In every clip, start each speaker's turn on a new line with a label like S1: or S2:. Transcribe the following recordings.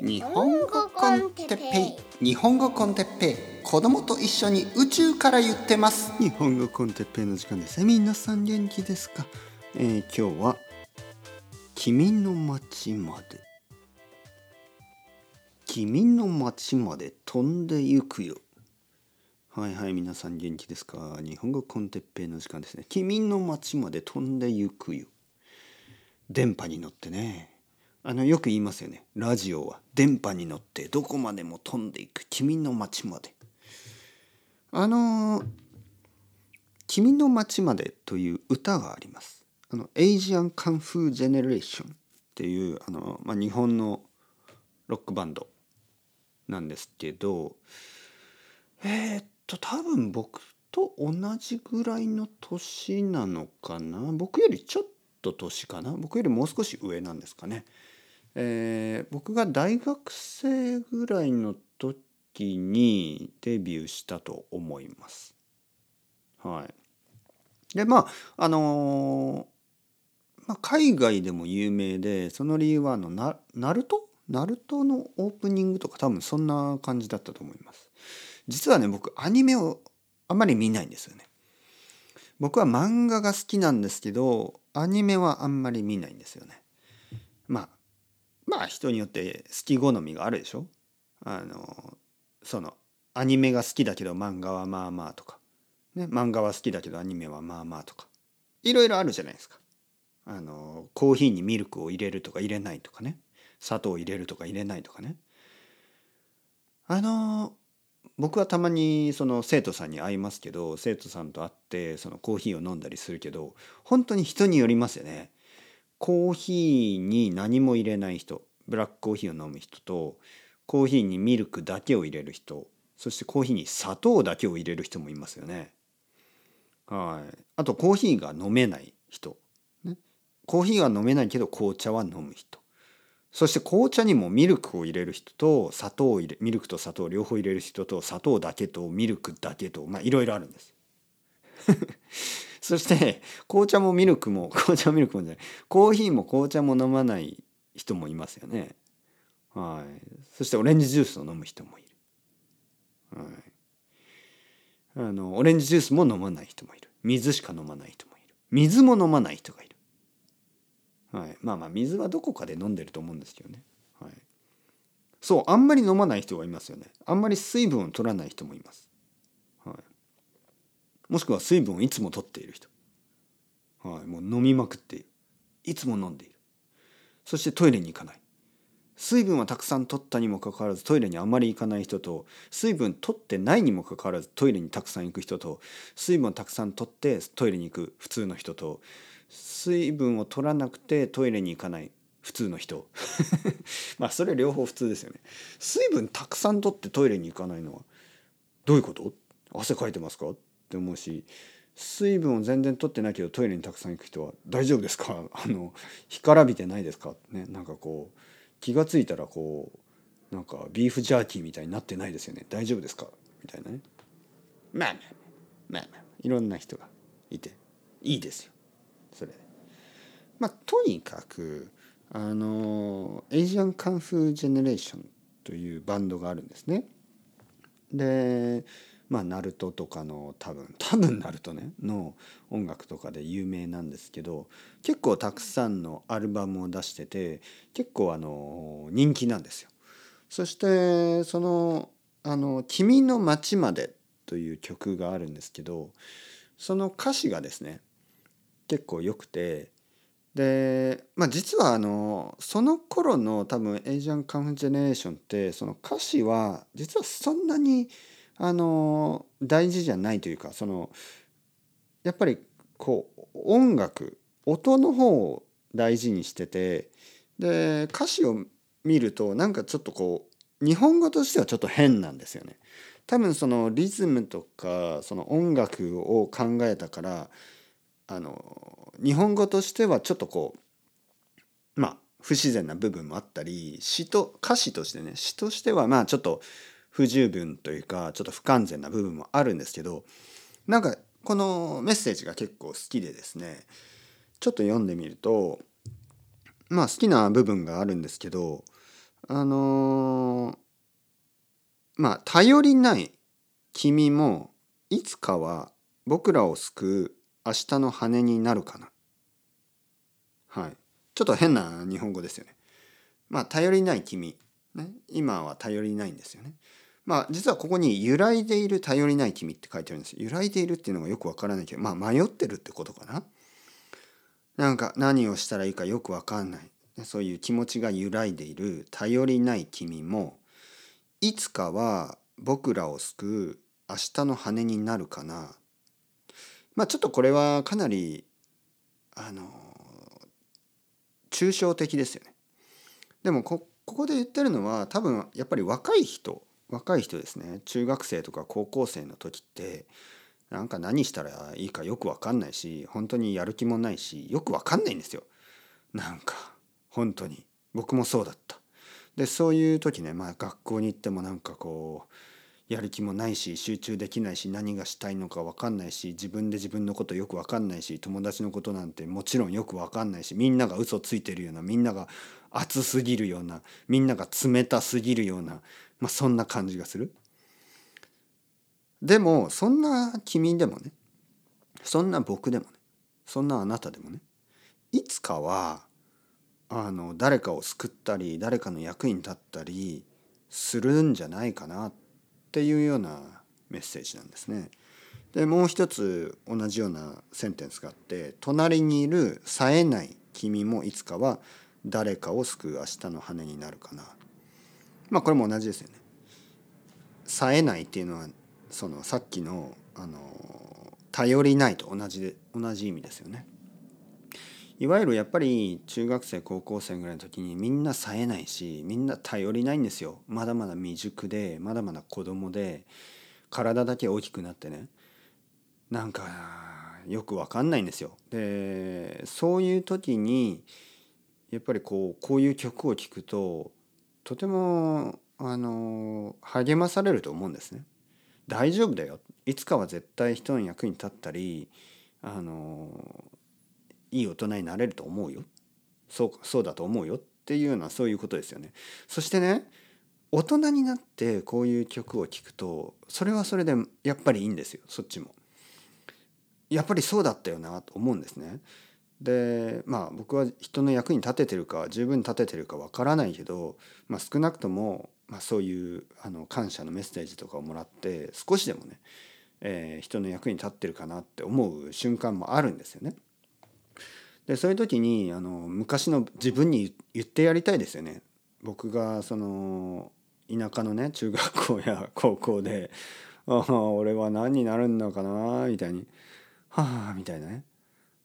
S1: 日本語コンテッペイ。日本語コンテッペイ。子供と一緒に宇宙から言ってます。
S2: 日本語コンテッペイの時間です。皆さん元気ですか、えー、今日は君の町まで。君の町まで飛んでゆくよ。はいはい皆さん元気ですか？日本語コンテッペイの時間ですね。君の町まで飛んでゆくよ。電波に乗ってねあのよく言いますよね。ラジオは電波に乗ってどこまでも飛んでいく。君の街まで。あの「君の街まで」という歌があります。あの ASIAN KUNG-FU GENERATION っていうあの、まあ、日本のロックバンドなんですけどえー、っと多分僕と同じぐらいの年なのかな。僕よりちょっと年かな？僕よりもう少し上なんですかね。えー、僕が大学生ぐらいの時にデビューしたと思います。はい、でまああのー、まあ、海外でも有名でその理由はあのナナルト？ナルトのオープニングとか多分そんな感じだったと思います。実はね僕アニメをあまり見ないんですよね。僕は漫画が好きなんですけどアニメはあんまり見ないんですよね。まあまあ人によって好き好みがあるでしょ？あのそのアニメが好きだけど漫画はまあまあとか、ね、漫画は好きだけどアニメはまあまあとか。いろいろあるじゃないですか。あのコーヒーにミルクを入れるとか入れないとかね。砂糖を入れるとか入れないとかね。あの僕はたまにその生徒さんに会いますけど生徒さんと会ってそのコーヒーを飲んだりするけど本当に人によりますよね。コーヒーに何も入れない人ブラックコーヒーを飲む人とコーヒーにミルクだけを入れる人そしてコーヒーに砂糖だけを入れる人もいますよね。はい、あとコーヒーが飲めない人、ね、コーヒーは飲めないけど紅茶は飲む人そして紅茶にもミルクを入れる人と砂糖を入れミルクと砂糖両方入れる人と砂糖だけとミルクだけとまあいろいろあるんです。そして紅茶もミルクも 紅茶ミルクもじゃないコーヒーも紅茶も飲まない人もいますよね。はい。そしてオレンジジュースを飲む人もいる。はい。あのオレンジジュースも飲まない人もいる。水しか飲まない人もいる。水も飲まない人がいる。はい。まあまあ水はどこかで飲んでると思うんですけどね。はい。そうあんまり飲まない人がいますよね。あんまり水分を取らない人もいます。はいもしくは水分をいつも取っている人、はい、もう飲みまくっているいつも飲んでいるそしてトイレに行かない水分はたくさん取ったにもかかわらずトイレにあまり行かない人と水分取ってないにもかかわらずトイレにたくさん行く人と水分をたくさん取ってトイレに行く普通の人と水分を取らなくてトイレに行かない普通の人。まあそれ両方普通ですよね。水分たくさん取ってトイレに行かないのはどういうこと？汗かいてますか？って思うし水分を全然取ってないけどトイレにたくさん行く人は大丈夫ですか？あの干からびてないですか？ねなんかこう気が付いたらこうなんかビーフジャーキーみたいになってないですよね。大丈夫ですか？みたいなね。まあまあまあまあいろんな人がいていいですよ。それまあとにかくあの ASIAN KUNG-FU GENERATION というバンドがあるんですねでまあナルトとかの多分 多分ナルトねの音楽とかで有名なんですけど結構たくさんのアルバムを出してて結構あの人気なんですよ。そしてその「あの君の街まで」という曲があるんですけどその歌詞がですね結構良くてで、まあ、実はあのその頃の多分エイジアン・カンフジェネレーションってその歌詞は実はそんなにあの大事じゃないというかそのやっぱりこう音楽音の方を大事にしててで歌詞を見るとなんかちょっとこう日本語としてはちょっと変なんですよね。多分そのリズムとかその音楽を考えたからあの日本語としてはちょっとこうまあ不自然な部分もあったり詩と歌詞としてね詩としてはまあちょっと不十分というかちょっと不完全な部分もあるんですけどなんかこのメッセージが結構好きでですねちょっと読んでみるとまあ好きな部分があるんですけどあのーまあ頼りない君もいつかは僕らを救う明日の羽になるかな。はい。ちょっと変な日本語ですよね。まあ頼りない君。ね、今は頼りないんですよね。まあ実はここに揺らいでいる頼りない君って書いてあるんです揺らいでいるっていうのがよくわからないけどまあ迷ってるってことかな。なんか何をしたらいいかよくわかんないそういう気持ちが揺らいでいる頼りない君もいつかは僕らを救う明日の羽になるかなまあちょっとこれはかなりあの抽象的ですよね。でもここで言ってるのは多分やっぱり若い人若い人ですね中学生とか高校生の時ってなんか何したらいいかよく分かんないし本当にやる気もないしよく分かんないんですよ。なんか本当に僕もそうだった。でそういう時ね、まあ、学校に行ってもなんかこうやる気もないし集中できないし何がしたいのか分かんないし自分で自分のことよく分かんないし友達のことなんてもちろんよく分かんないしみんなが嘘ついてるようなみんなが熱すぎるようなみんなが冷たすぎるような、まあ、そんな感じがする。でもそんな君でもねそんな僕でもねそんなあなたでもねいつかはあの誰かを救ったり誰かの役に立ったりするんじゃないかなってっていうようなメッセージなんですね。でもう一つ同じようなセンテンスがあって「隣にいる冴えない君もいつかは誰かを救う明日の羽になるかな」まあこれも同じですよね。冴えないっていうのはそのさっきのあの頼りないと同じで同じ意味ですよね。いわゆるやっぱり中学生高校生ぐらいの時にみんな冴えないしみんな頼りないんですよまだまだ未熟でまだまだ子供で体だけ大きくなってねなんかよく分かんないんですよ。でそういう時にやっぱりこうこういう曲を聴くととてもあの励まされると思うんですね。大丈夫だよいつかは絶対人の役に立ったりあのいい大人になれると思うよそうそうだと思うよっていうようなそういうことですよね。そしてね大人になってこういう曲を聴くとそれはそれでやっぱりいいんですよそっちも。やっぱりそうだったよなと思うんですね。でまあ僕は人の役に立ててるか十分立ててるかわからないけど、まあ、少なくとも、まあ、そういうあの感謝のメッセージとかをもらって少しでもね、えー、人の役に立ってるかなって思う瞬間もあるんですよね。でそういう時にあの昔の自分に言ってやりたいですよね。僕がその田舎のね中学校や 高校で「ああ俺は何になるんだかな」みたいに「はあ」みたいなね。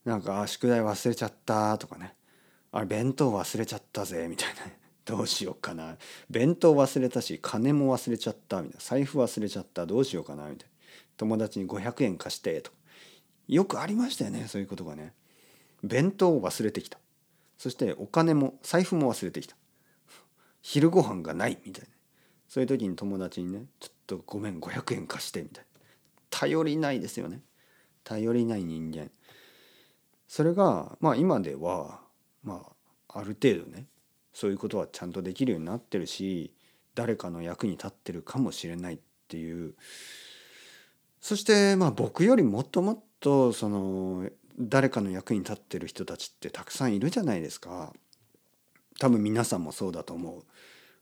S2: なんか「宿題忘れちゃった」とかね「あれ弁当忘れちゃったぜ」みたいな、どうしようかな。弁当忘れたし金も忘れちゃったみたいな。財布忘れちゃったどうしようかなみたいな。友達に500円貸してとよくありましたよねそういうことがね。弁当を忘れてきた。そしてお金も財布も忘れてきた。昼ご飯がないみたいな。そういう時に友達にね「ちょっとごめん500円貸して」みたいな。頼りないですよね。頼りない人間。それがまあ今ではまあある程度ねそういうことはちゃんとできるようになってるし誰かの役に立ってるかもしれないっていう。そしてまあ僕よりもっともっとその誰かの役に立ってる人たちってたくさんいるじゃないですか。多分皆さんもそうだと思う。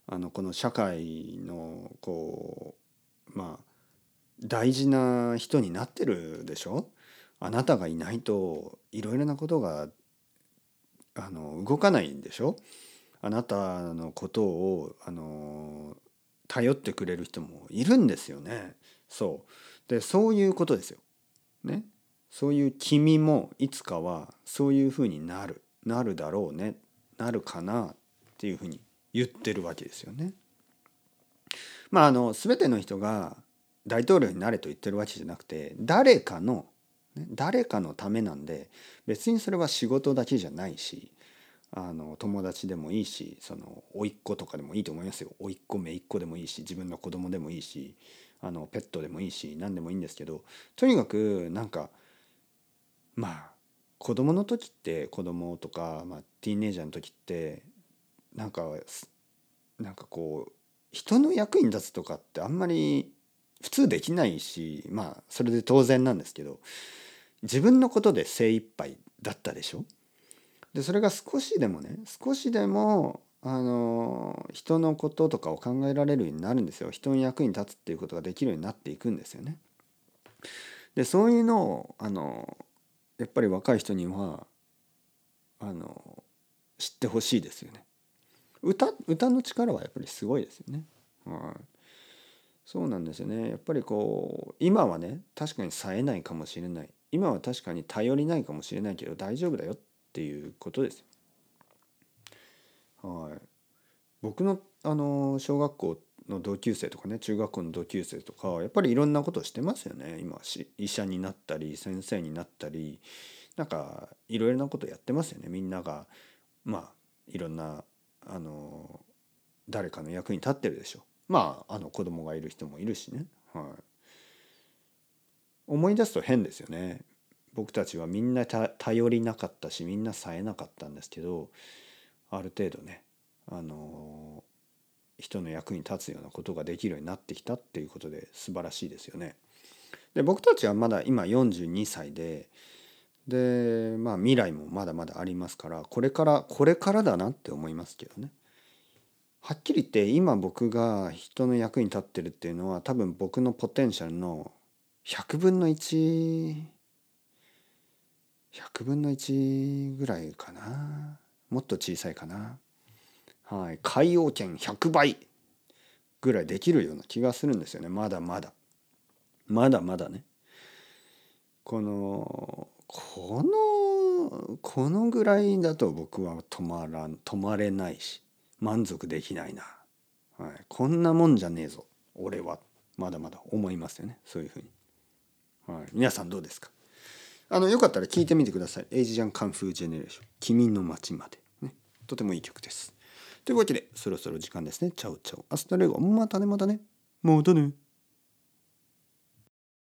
S2: あのこの社会のこうまあ大事な人になってるでしょ？あなたがいないといろいろなことがあの動かないんでしょ？あなたのことをあの頼ってくれる人もいるんですよね。そう。でそういうことですよ。ね？そういう君もいつかはそういうふうになるなるだろうねなるかなっていうふうに言ってるわけですよね。まああの全ての人が大統領になれと言ってるわけじゃなくて誰かの誰かのためなんで別にそれは仕事だけじゃないしあの友達でもいいしその甥っ子とかでもいいと思いますよ甥っ子姪っ子でもいいし自分の子供でもいいしあのペットでもいいし何でもいいんですけどとにかくなんかまあ子供の時って子供とか、まあ、ティーンエイジャーの時ってなんかなんかこう人の役に立つとかってあんまり普通できないしまあそれで当然なんですけど自分のことで精一杯だったでしょ？でそれが少しでもね少しでもあの人のこととかを考えられるようになるんですよ人の役に立つっていうことができるようになっていくんですよね。でそういうのをあのやっぱり若い人にはあの知ってほしいですよね。歌歌の力はやっぱりすごいですよね。はい、そうなんですよね。やっぱりこう今はね確かに冴えないかもしれない今は確かに頼りないかもしれないけど大丈夫だよっていうことですよ。はい、僕のあの小学校の同級生とかね中学校の同級生とかやっぱりいろんなことしてますよね。今し医者になったり先生になったりなんかいろいろなことやってますよね。みんながまあいろんなあの誰かの役に立ってるでしょ。まああの子供がいる人もいるしね、はい、思い出すと変ですよね。僕たちはみんな頼りなかったしみんな冴えなかったんですけどある程度ねあの人の役に立つようなことができるようになってきたっていうことで素晴らしいですよね。で僕たちはまだ今42歳ででまあ未来もまだまだありますからこれからこれからだなって思いますけどね。はっきり言って今僕が人の役に立ってるっていうのは多分僕のポテンシャルの100分の1100分の1ぐらいかなもっと小さいかなはい。海洋圏100倍ぐらいできるような気がするんですよね。まだまだ。まだまだね。このこのこのぐらいだと僕は止まらん止まれないし満足できないな、はい、こんなもんじゃねえぞ。俺は。まだまだ思いますよね。そういうふうに、はい、皆さんどうですか？あのよかったら聞いてみてください「 ASIAN KUNG-FU GENERATION。君の街まで」ね。とてもいい曲です。というわけでそろそろ時間ですね。 Ciao ciao。 Hasta luego。またねまたね。またね。